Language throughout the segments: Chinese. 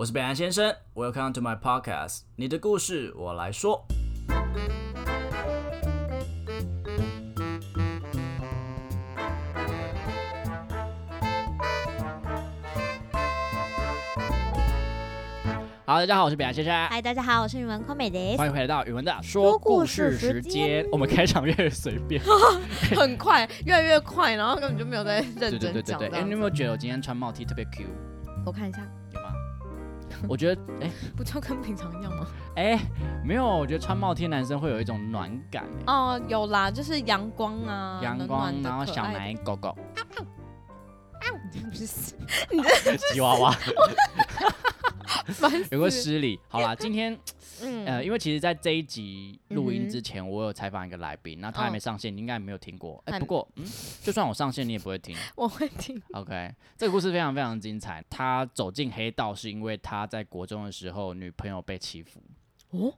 我是北岸先生，Welcome to my podcast，你的故事我来说。好，大家好，我是北岸先生，嗨，大家好，我是语文空美的。欢迎回到语文的说故事时间。我们开场越随便，很快，越来越快，然后根本就没有在认真讲。哎，你有没有觉得我今天穿帽 T 特别 Q？我看一下？我觉得，哎，不就跟平常一样吗？哎，没有，我觉得穿帽 T 男生会有一种暖感。哦，有啦，就是阳光啊，阳光，然后小奶狗狗，你不是你这 吉娃娃。有个失礼，好啦，今天，呃，因为其实，在这一集录音之前，我有采访一个来宾，那他还没上线，你应该没有听过。哎，不过，嗯，就算我上线，你也不会听。我会听。OK，这个故事非常非常精彩。他走进黑道是因为他在国中的时候女朋友被欺负。哦，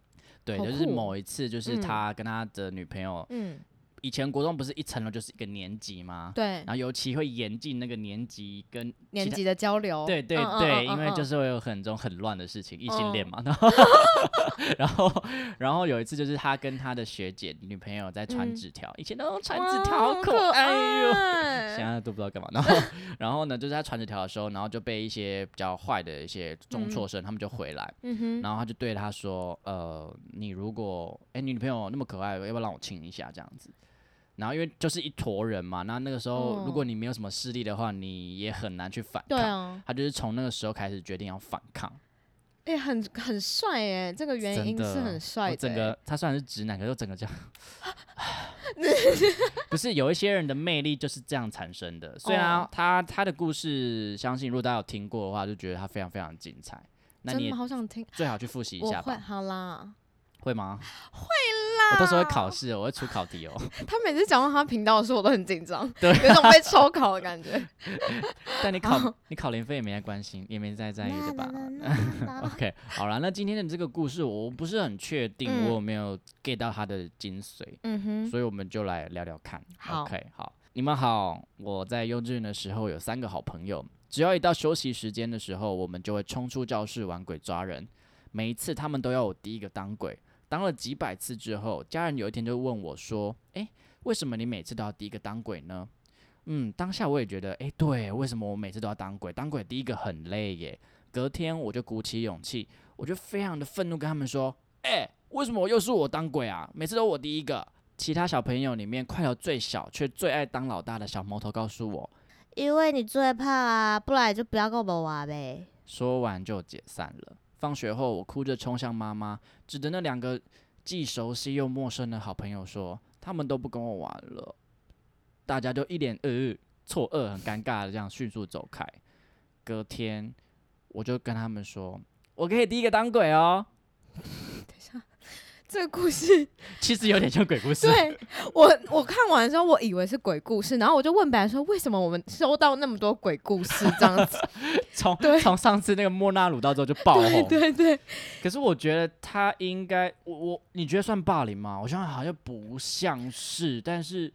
对，就是某一次，就是他跟他的女朋友，嗯。以前国中不是一层楼就是一个年级吗？对。然后尤其会严禁那个年级跟年级的交流。对对对，因为就是会有很多很乱的事情，异性恋嘛。然后，然后有一次就是他跟他的学姐女朋友在传纸条，以前都传纸条好可爱哟，现在都不知道干嘛。然后，然后呢，就是他传纸条的时候，然后就被一些比较坏的一些中辍生他们就回来，然后他就对他说：“呃，你如果哎，你女朋友那么可爱，要不要让我亲一下？这样子。”然后因为就是一坨人嘛，那那个时候如果你没有什么势力的话，你也很难去反抗。对啊，他就是从那个时候开始决定要反抗。哎，很很帅哎，这个原因是很帅的。整个他虽然是直男，可是整个这样 不是有一些人的魅力就是这样产生的。虽然他他的故事，相信如果大家有听过的话，就觉得他非常非常精彩。那你好想听，最好去复习一下吧。好啦。会吗？会啦！我到时候会考试，我会出考题哦。他每次讲到他频道的时候，我都很紧张，对，有种被抽考的感觉。但你考你考零分也没在关心，也没在在意的吧？OK，好了，那今天的这个故事，我不是很确定我有没有 get 到它的精髓，嗯哼，所以我们就来聊聊看。OK，好，你们好，我在幼稚园的时候有三个好朋友，只要一到休息时间的时候，我们就会冲出教室玩鬼抓人，每一次他们都要我第一个当鬼。当了几百次之后，家人有一天就问我说：“诶，为什么你每次都要第一个当鬼呢？”嗯，当下我也觉得，诶，对，为什么我每次都要当鬼？当鬼第一个很累耶。隔天我就鼓起勇气，我就非常的愤怒跟他们说：“诶，为什么又是我当鬼啊？每次都我第一个。”其他小朋友里面，快乐最小却最爱当老大的小毛头告诉我：“因为你最怕啊，不然就不要跟我们玩呗。”说完就解散了。放学后，我哭着冲向妈妈，指着那两个既熟悉又陌生的好朋友说：“他们都不跟我玩了。”大家就一脸呃错愕、很尴尬的这样迅速走开。隔天，我就跟他们说：“我可以第一个当鬼哦。”这个故事 其实有点像鬼故事。对我，我看完的时候，我以为是鬼故事，然后我就问白说：“为什么我们收到那么多鬼故事这样子？”从从上次那个莫纳鲁到之后就爆红，对对。可是我觉得他应该，我我你觉得算霸凌吗？我想好像不像是，但是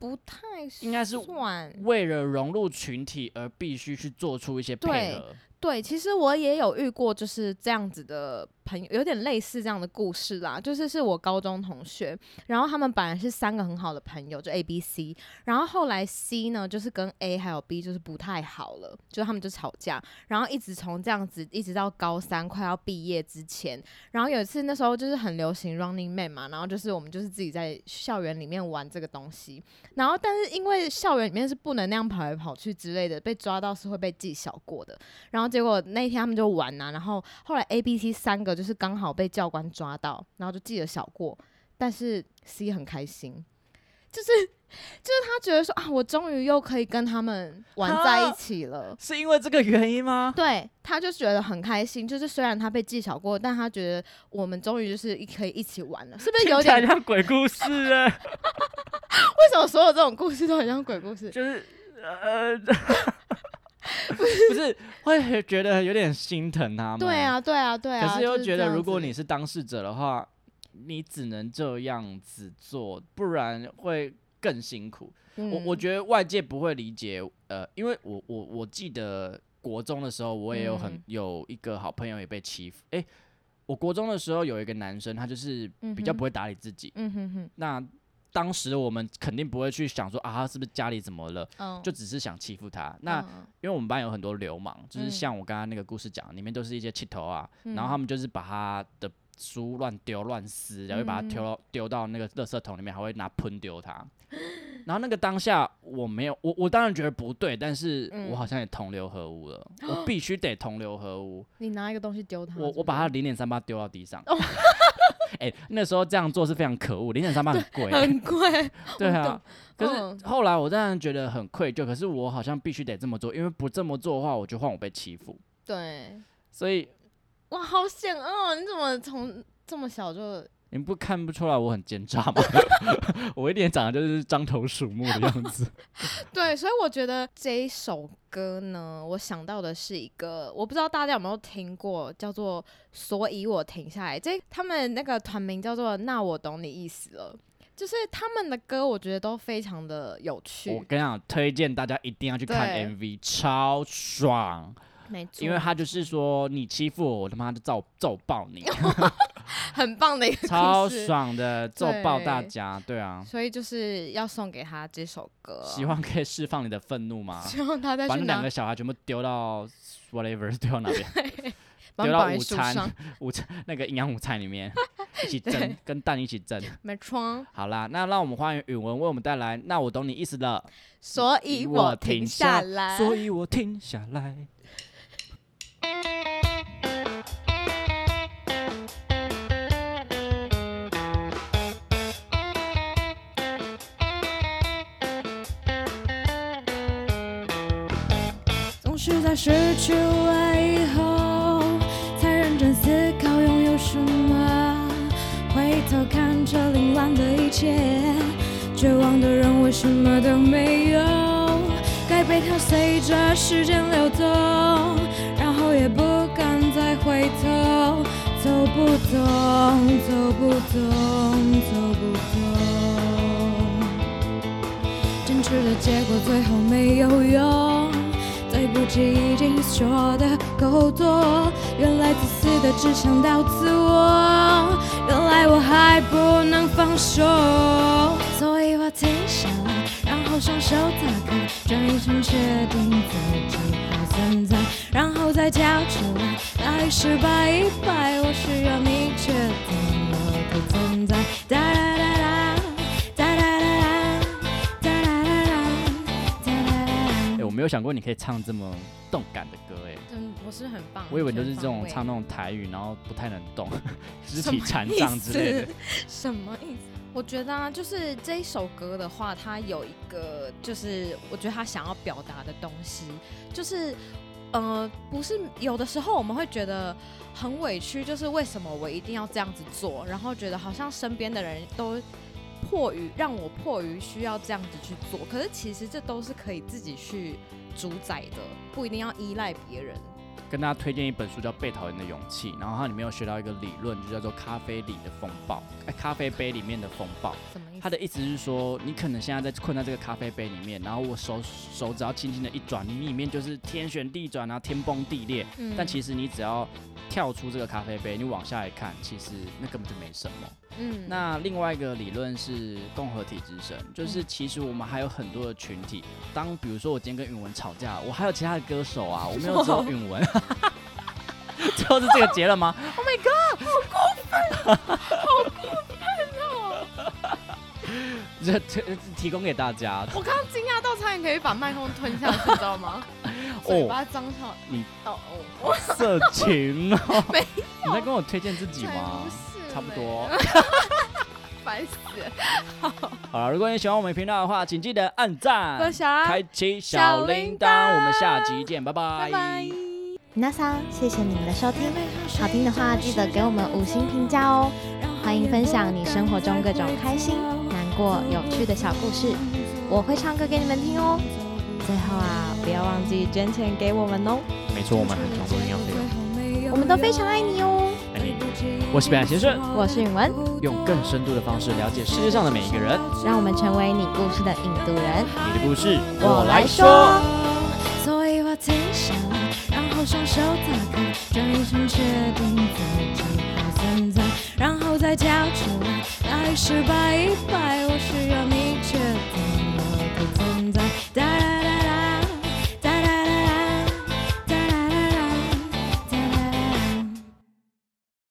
不太应该是算为了融入群体而必须去做出一些配合。对，其实我也有遇过就是这样子的。朋友有点类似这样的故事啦，就是是我高中同学，然后他们本来是三个很好的朋友，就 A、B、C，然后后来 C 呢，就是跟 A 还有 B 就是不太好了，就他们就吵架，然后一直从这样子一直到高三快要毕业之前，然后有一次那时候就是很流行 Running Man 嘛，然后就是我们就是自己在校园里面玩这个东西，然后但是因为校园里面是不能那样跑来跑去之类的，被抓到是会被记小过的，然后结果那天他们就玩呐，然后后来 A、B、C 三个。就是刚好被教官抓到，然后就记了小过，但是 C 很开心，就是就是他觉得说啊，我终于又可以跟他们玩在一起了，是因为这个原因吗？对，他就觉得很开心，就是虽然他被记小过，但他觉得我们终于就是一可以一起玩了，是不是 有点像鬼故事啊？为什么所有这种故事都很像鬼故事？就是呃。不是会觉得有点心疼他们？对啊，对啊，对啊。可是又觉得，如果你是当事者的话，你只能这样子做，不然会更辛苦。我我觉得外界不会理解，呃，因为我我我记得国中的时候，我也有很有一个好朋友也被欺负。哎，我国中的时候有一个男生，他就是比较不会打理自己。嗯哼哼。那当时我们肯定不会去想说啊，他是不是家里怎么了？就只是想欺负他。那因为我们班有很多流氓，就是像我刚刚那个故事讲，里面都是一些气头啊，然后他们就是把他的。书乱丢乱撕，然后把它丢丢到那个垃圾桶里面，还会拿喷丢他。然后那个当下我没有，我我当然觉得不对，但是我好像也同流合污了，我必须得同流合污。你拿一个东西丢他，我我把他零点三八丢到地上。哎，那时候这样做是非常可恶，零点三八很贵，很贵。对啊，可是后来我当然觉得很愧疚，可是我好像必须得这么做，因为不这么做的话，我就换我被欺负。对，所以。哇，好险哦！你怎么从这么小就？你不看不出来我很奸诈吗？我一点长得就是獐头鼠目的样子。对，所以我觉得这一首歌呢，我想到的是一个，我不知道大家有没有听过，叫做《所以我停下来》。这他们那个团名叫做“那我懂你意思了”，就是他们的歌，我觉得都非常的有趣。我跟你讲，推荐大家一定要去看 MV，超爽。没错因为他就是说，你欺负我，我他妈就揍揍爆你，很棒的一个超爽的揍爆大家，对啊，所以就是要送给他这首歌，希望可以释放你的愤怒吗？希望他在把两个小孩全部丢到 whatever 丢到哪边？丢到午餐午餐那个营养午餐里面一起蒸，跟蛋一起蒸。没错。好啦，那让我们欢迎允文为我们带来。那我懂你意思了，所以我停下来，所以我停下来。失去了以后，才认真思考拥有什么。回头看这凌乱的一切，绝望的人为什么都没有？该被它随着时间流动。也不敢再回头，走不动，走不动，走不动。坚持的结果最后没有用，不起已经说的够多。原来自私的只想到自我，原来我还不能放手，所以我停下来，然后双手打开，转一圈确定自己还存在。然后再跳出来，哪里失败一败？我需要你确定我的存在。哒哒，哒哒没有想过你可以唱这么动感的歌，哎，真不是很棒。我以为就是这种唱那种台语，然后不太能动，肢体残障之类的。什么意思？我觉得啊，就是这一首歌的话，它有一个，就是我觉得他想要表达的东西，就是。呃，不是，有的时候我们会觉得很委屈，就是为什么我一定要这样子做，然后觉得好像身边的人都迫于让我迫于需要这样子去做，可是其实这都是可以自己去主宰的，不一定要依赖别人。跟大家推荐一本书叫《被讨厌的勇气》，然后它里面有学到一个理论，就叫做咖啡里的风暴，哎，咖啡杯里面的风暴。什么意思？他的意思是说，你可能现在在困在这个咖啡杯里面，然后我手手只要轻轻的一转，你里面就是天旋地转啊，天崩地裂。嗯。但其实你只要跳出这个咖啡杯，你往下一看，其实那根本就没什么。嗯，那另外一个理论是共和体之神，就是其实我们还有很多的群体。当比如说我今天跟允文吵架，我还有其他的歌手啊，我没有只有 允文。最后是这个结了吗？Oh my god，好过分，好过分哦！这这提供给大家。我刚刚惊讶到差点可以把麦克风吞下去，知道吗？嘴巴张上。你哦哦，色情哦，没有。你在跟我推荐自己吗？差不多，烦死！好了，如果你喜欢我们频道的话，请记得按赞、开启小铃铛。我们下集见，拜拜！拜拜那桑，谢谢你们的收听，好听的话记得给我们五星评价哦。欢迎分享你生活中各种开心、难过、有趣的小故事，我会唱歌给你们听哦。最后啊，不要忘记捐钱给我们哦。没错，我们很常做营养费用，我们都非常爱你哦。我是北岸先生，我是允文，用更深度的方式了解世界上的每一个人，让我们成为你故事的印度人。你的故事我来说。所以我停下来，然后双手打开，这一定存在，然后再跳出来，我。